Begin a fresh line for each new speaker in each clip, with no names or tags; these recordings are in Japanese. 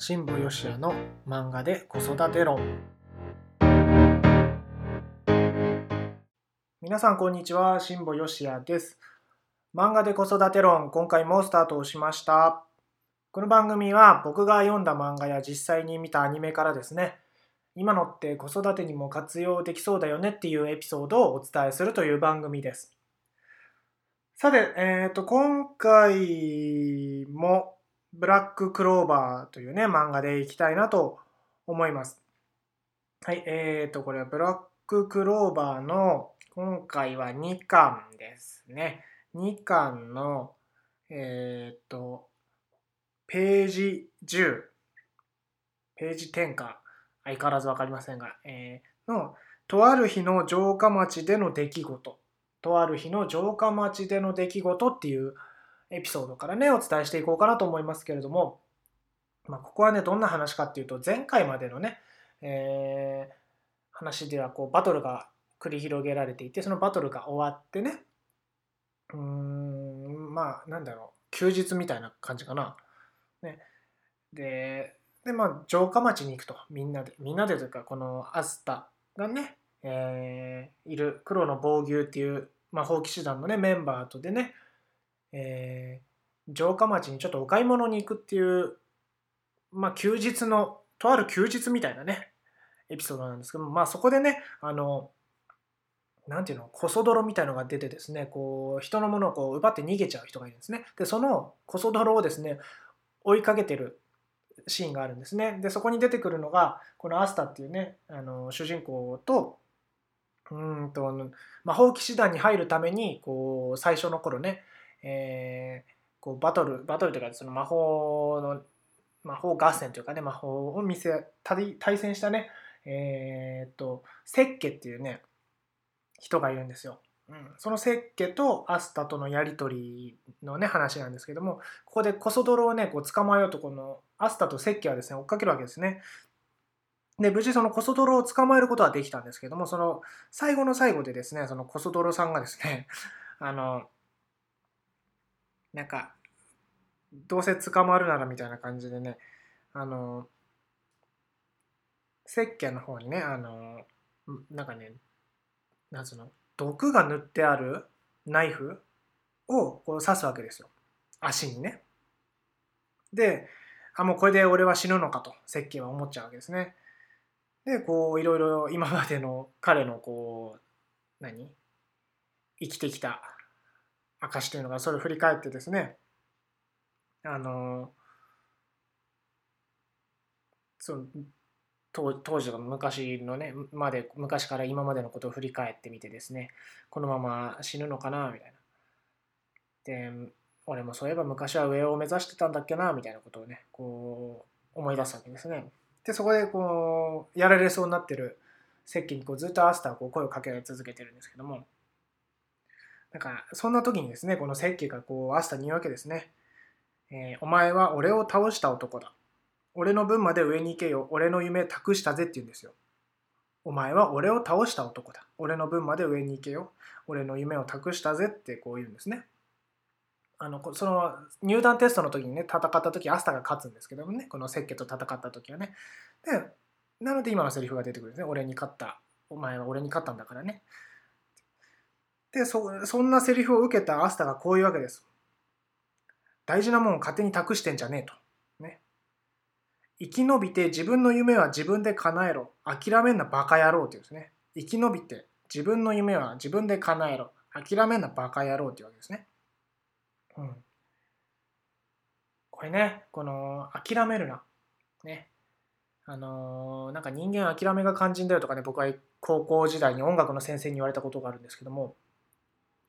新保義也の漫画で子育て論。皆さんこんにちは新保義也です。漫画で子育て論今回もスタートをしました。この番組は僕が読んだ漫画や実際に見たアニメからですね今のって子育てにも活用できそうだよねっていうエピソードをお伝えするという番組です。さて、えっ、ー、と、今回もブラッククローバーというね、漫画でいきたいなと思います。はい、え、ー、と、これはブラッククローバーの今回は2巻ですね。2巻の、えっ、ー、と、ページ10、ページ10か、相変わらずわかりませんが、えー、の、とある日の城下町での出来事とある日の城下町での出来事っていうエピソードからね、お伝えしていこうかなと思いますけれども、まあ、ここはね、どんな話かっていうと、前回までのね、えー、話ではこうバトルが繰り広げられていて、そのバトルが終わってね、うーん、まあ、なんだろう、休日みたいな感じかな。ね、で、で、まあ、城下町に行くと、みんなで、みんなでというか、このアスタがね、えー、いる黒の防御っていう、まあ、法騎士団のねメンバーとでね、えー、城下町にちょっとお買い物に行くっていう、まあ、休日のとある休日みたいなねエピソードなんですけどまあそこでねあのなんていうのコソ泥みたいのが出てですねこう人のものをこう奪って逃げちゃう人がいるんですね。でそのコソ泥をですね追いかけてるシーンがあるんですね。でそこに出てくるのがこのアスタっていうねあの主人公とうんと魔法騎士団に入るためにこう最初の頃ね、えー、こうバトルバトルというかその魔法の魔法合戦というかね魔法を見せ対戦したねえー、っとセッケっていうね人がいるんですよ。うん、そのセッケとアスタとのやり取りのね話なんですけどもここでコソ泥をねこう捕まえようとこのアスタとセッケはですね追っかけるわけですね。で、無事そのコソ泥を捕まえることはできたんですけども、その最後の最後でですね、そのコソ泥さんがですね、あの、なんか、どうせ捕まるならみたいな感じでね、あの、石鹸の方にね、あの、なんかね、なんつうの、毒が塗ってあるナイフをこう刺すわけですよ。足にね。で、あ、もうこれで俺は死ぬのかと、石鹸は思っちゃうわけですね。でこういろいろ今までの彼のこう何？生きてきた証というのがそれを振り返ってですねあのその当時が昔のねまで昔から今までのことを振り返ってみてですねこのまま死ぬのかなみたいな。で俺もそういえば昔は上を目指してたんだっけなみたいなことをねこう思い出すわけですね。でそこでこうやられそうになってる石器にこうずっとアスターこう声をかけ続けてるんですけどもなんかそんな時にですねこの石器がこうアスタに言うわけですね、えー、お前は俺を倒した男だ。俺の分まで上に行けよ。俺の夢託したぜって言うんですよ。お前は俺を倒した男だ。俺の分まで上に行けよ。俺の夢を託したぜってこう言うんですね。あのその入団テストの時にね戦った時アスタが勝つんですけどもねこのセッケと戦った時はね。でなので今のセリフが出てくるんですね。俺に勝った。お前は俺に勝ったんだからね。でそそんなセリフを受けたアスタがこういうわけです。大事なもん勝手に託してんじゃねえと。ね。生き延びて自分の夢は自分で叶えろ。諦めんなバカ野郎っていうんですね。生き延びて自分の夢は自分で叶えろ。諦めんなバカ野郎っていうわけですね。うん。これね、この、諦めるな。ね。あのー、なんか人間諦めが肝心だよとかね、僕は高校時代に音楽の先生に言われたことがあるんですけども、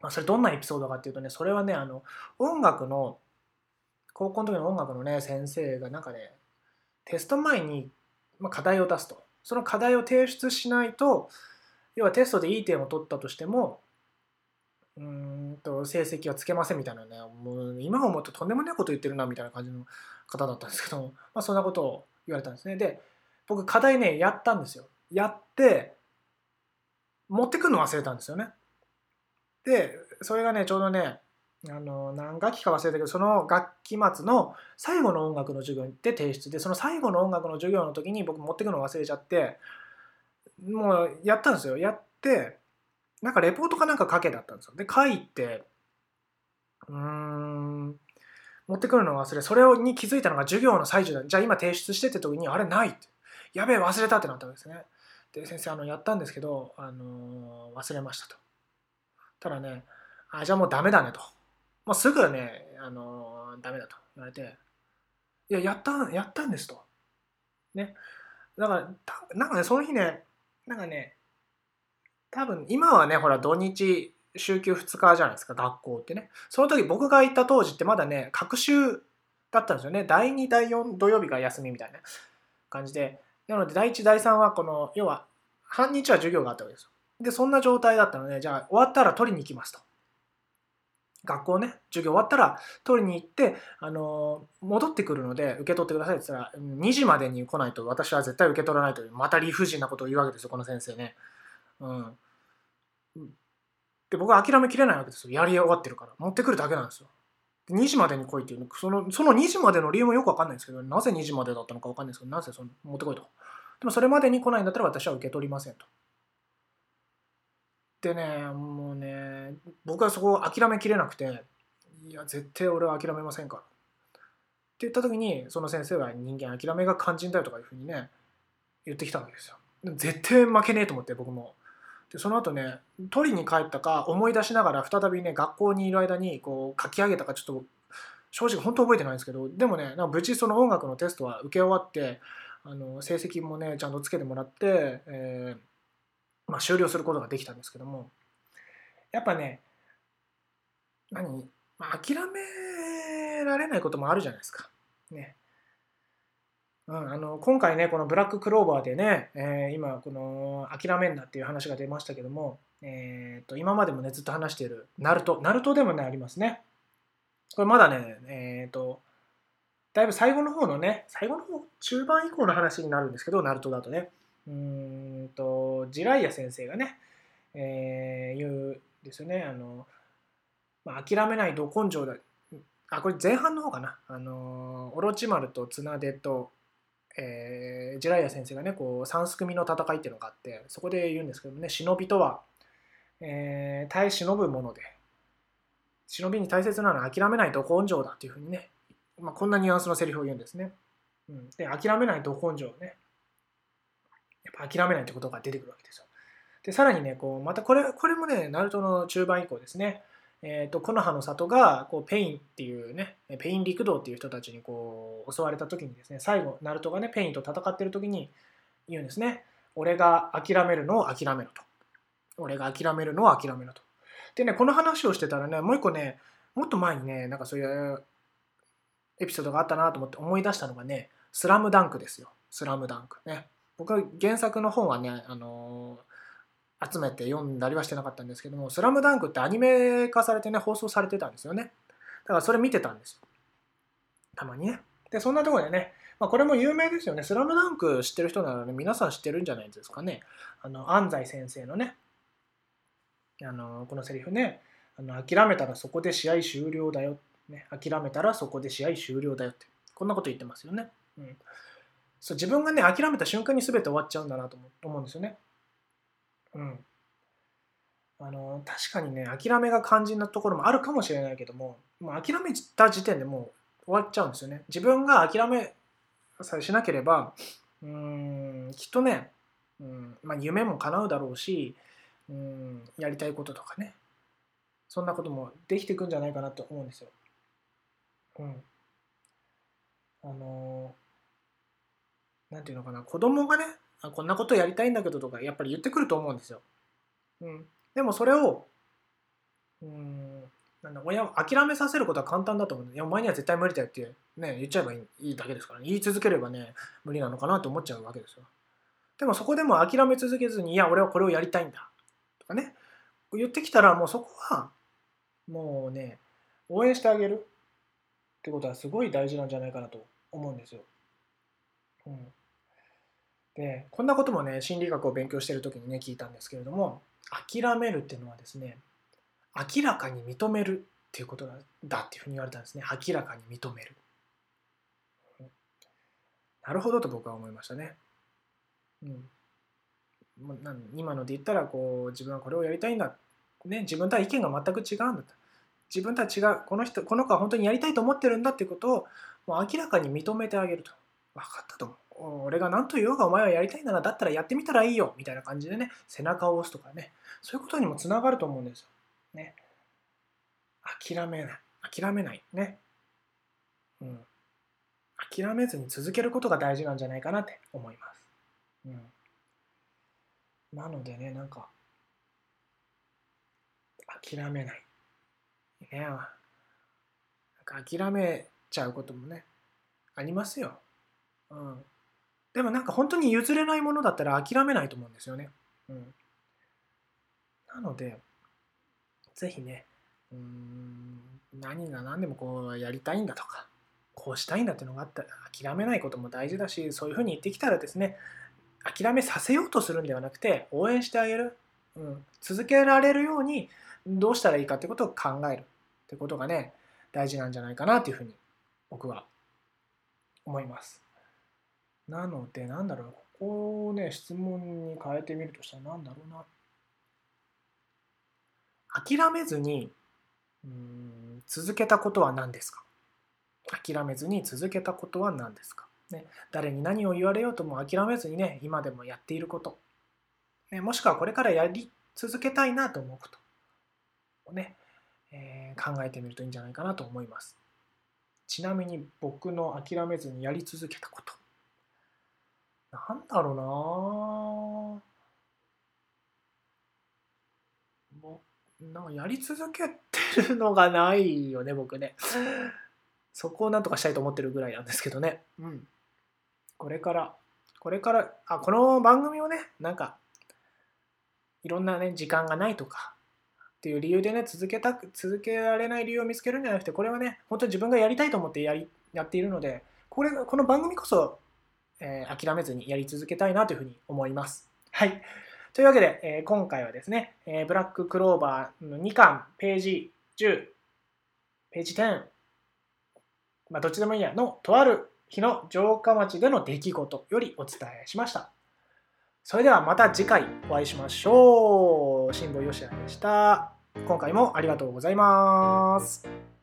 まあ、それどんなエピソードかっていうとね、それはね、あの、音楽の、高校の時の音楽のね、先生がなんかね、テスト前に、まあ、課題を出すと。その課題を提出しないと、要はテストでいい点を取ったとしても、うんと成績はつけませんみたいなねもう今思うととんでもないこと言ってるなみたいな感じの方だったんですけど、まあ、そんなことを言われたんですね。で僕課題ねやったんですよ。やって持ってくるの忘れたんですよね。でそれがねちょうどねあの何学期か忘れたけどその学期末の最後の音楽の授業で提出でその最後の音楽の授業の時に僕持ってくの忘れちゃってもうやったんですよ。やってなんかレポートかなんか書けだったんですよ。で書いてうーん持ってくるの忘れそれに気づいたのが授業の最中だ。じゃあ今提出してって時にあれないって。やべえ忘れたってなったわけですね。で先生あのやったんですけど、あの忘れましたと。ただねあじゃあもうダメだねと。もうすぐね、あのダメだと言われていややったやったんですと。ね。だからなんかねその日ねなんかね多分今はねほら土日週休2日じゃないですか学校ってね。その時僕が行った当時ってまだね隔週だったんですよね。第2第4土曜日が休みみたいな感じで。なので第1第3はこの要は半日は授業があったわけですよ。でそんな状態だったのでじゃあ終わったら取りに行きますと。学校ね授業終わったら取りに行ってあの戻ってくるので受け取ってくださいって言ったら2時までに来ないと私は絶対受け取らないというまた理不尽なことを言うわけですよこの先生ね。うん。で僕は諦めきれないわけですよ。やり終わってるから。持ってくるだけなんですよ。2時までに来いっていうそのその2時までの理由もよくわかんないんですけどなぜ2時までだったのかわかんないですけどなぜその持ってこいと。でもそれまでに来ないんだったら私は受け取りませんと。でねもうね僕はそこを諦めきれなくていや絶対俺は諦めませんから。って言った時にその先生は人間諦めが肝心だよとかいうふうにね言ってきたわけですよ。絶対負けねえと思って僕も。でその後ね取りに帰ったか思い出しながら再びね学校にいる間にこう書き上げたかちょっと正直本当覚えてないんですけどでもねなんか無事その音楽のテストは受け終わってあの成績もねちゃんとつけてもらって、えー、まあ、終了することができたんですけどもやっぱね何、まあ、諦められないこともあるじゃないですか。ね。うん、あの今回ねこのブラッククローバーでね、えー、今この諦めんなっていう話が出ましたけども、えー、と今までもねずっと話しているナルトナルトでもねありますね。これまだねえっ、ー、とだいぶ最後の方のね最後の方中盤以降の話になるんですけどナルトだとね。うんとジライア先生がね、えー、言うですよね。あの、まあ、諦めないど根性だ。あこれ前半の方かな。あのオロチマルと綱手とえー、ジライア先生がねこう三すくみの戦いっていうのがあってそこで言うんですけどね忍びとは、えー、耐え忍ぶもので忍びに大切なのは諦めないと根性だっていうふうにね、まあ、こんなニュアンスのセリフを言うんですね。うん、で諦めないと根性ねやっぱ諦めないってことが出てくるわけですよ。でさらにねこうまたこれこれもねナルトの中盤以降ですね。えーと、木の葉の里がこうペインっていうねペイン六道っていう人たちにこう襲われた時にですね最後ナルトがねペインと戦ってる時に言うんですね。俺が諦めるのを諦めろと。俺が諦めるのを諦めろと。でねこの話をしてたらねもう一個ねもっと前にねなんかそういうエピソードがあったなと思って思い出したのがね「スラムダンクですよ「スラムダンクね。僕は原作の本はねあの集めて読んだりはしてなかったんですけども「スラムダンクってアニメ化されてね放送されてたんですよね。だからそれ見てたんですよ。たまにね。でそんなとこでね、まあ、これも有名ですよね「スラムダンク知ってる人ならね皆さん知ってるんじゃないですかね。あの安西先生のねあのこのセリフね。あの諦めたらそこで試合終了だよ、ね、諦めたらそこで試合終了だよって。こんなこと言ってますよね、うん、そう自分がね諦めた瞬間に全て終わっちゃうんだなと思うんですよねうん。あの、確かにね、諦めが肝心なところもあるかもしれないけども、もう諦めた時点でもう終わっちゃうんですよね。自分が諦めさえしなければ、うん、きっとね、うんまあ、夢も叶うだろうし、うん、やりたいこととかね、そんなこともできていくんじゃないかなと思うんですよ。うん。あのなんていうのかな、子供がね、こんなことやりたいんだけどとかやっぱり言ってくると思うんですよ。うん、でもそれをうんなんだ親を諦めさせることは簡単だと思ういやお前には絶対無理だよって、ね、言っちゃえばいいだけですからね言い続ければね無理なのかなと思っちゃうわけですよ。でもそこでも諦め続けずにいや俺はこれをやりたいんだとかね言ってきたらもうそこはもうね応援してあげるってことはすごい大事なんじゃないかなと思うんですよ。うんでこんなこともね心理学を勉強してる時にね聞いたんですけれども諦めるっていうのはですね明らかに認めるっていうことだっていうふうに言われたんですね。明らかに認める。なるほどと僕は思いましたね。うん、今ので言ったらこう自分はこれをやりたいんだ、ね、自分とは意見が全く違うんだ自分とは違うこの人この子は本当にやりたいと思ってるんだっていうことをもう明らかに認めてあげると。分かったと思う。俺が何と言おうがお前はやりたいならだったらやってみたらいいよみたいな感じでね背中を押すとかねそういうことにもつながると思うんですよ。ね。諦めない諦めないね。うん。諦めずに続けることが大事なんじゃないかなって思います。うん、なのでね、なんか、諦めない。ねなんか諦めちゃうこともね、ありますよ。うん。でもなんか本当に譲れないものだったら諦めないと思うんですよね。うん。なので、ぜひね、うん、何が何でもこうやりたいんだとか、こうしたいんだっていうのがあったら諦めないことも大事だしそういうふうに言ってきたらですね諦めさせようとするんではなくて応援してあげる、うん、続けられるようにどうしたらいいかってことを考えるってことがね大事なんじゃないかなというふうに僕は思います。なのでなんだろうここをね質問に変えてみるとしたら何だろうな。諦めずにうん続けたことは何ですか？諦めずに続けたことは何ですか、ね、誰に何を言われようとも諦めずにね今でもやっていること、ね、もしくはこれからやり続けたいなと思うこと。をね、えー、考えてみるといいんじゃないかなと思います。ちなみに僕の諦めずにやり続けたこと。なんだろうなもうなんかやり続けてるのがないよね僕ねそこをなんとかしたいと思ってるぐらいなんですけどね。うん。これから、これから、あ、この番組をね、なんか、いろんなね、時間がないとか、っていう理由でね、続けた、続けられない理由を見つけるんじゃなくて、これはね、本当に自分がやりたいと思ってやり、やっているので、これ、この番組こそ、えー、諦めずにやり続けたいなというふうに思います。はい。というわけで、えー、今回はですね、えー、ブラッククローバーの2巻、ページ10、ページ10、まあ、どっちでもいいやのとある日の城下町での出来事よりお伝えしました。それではまた次回お会いしましょう。辛坊よしあでした。今回もありがとうございます。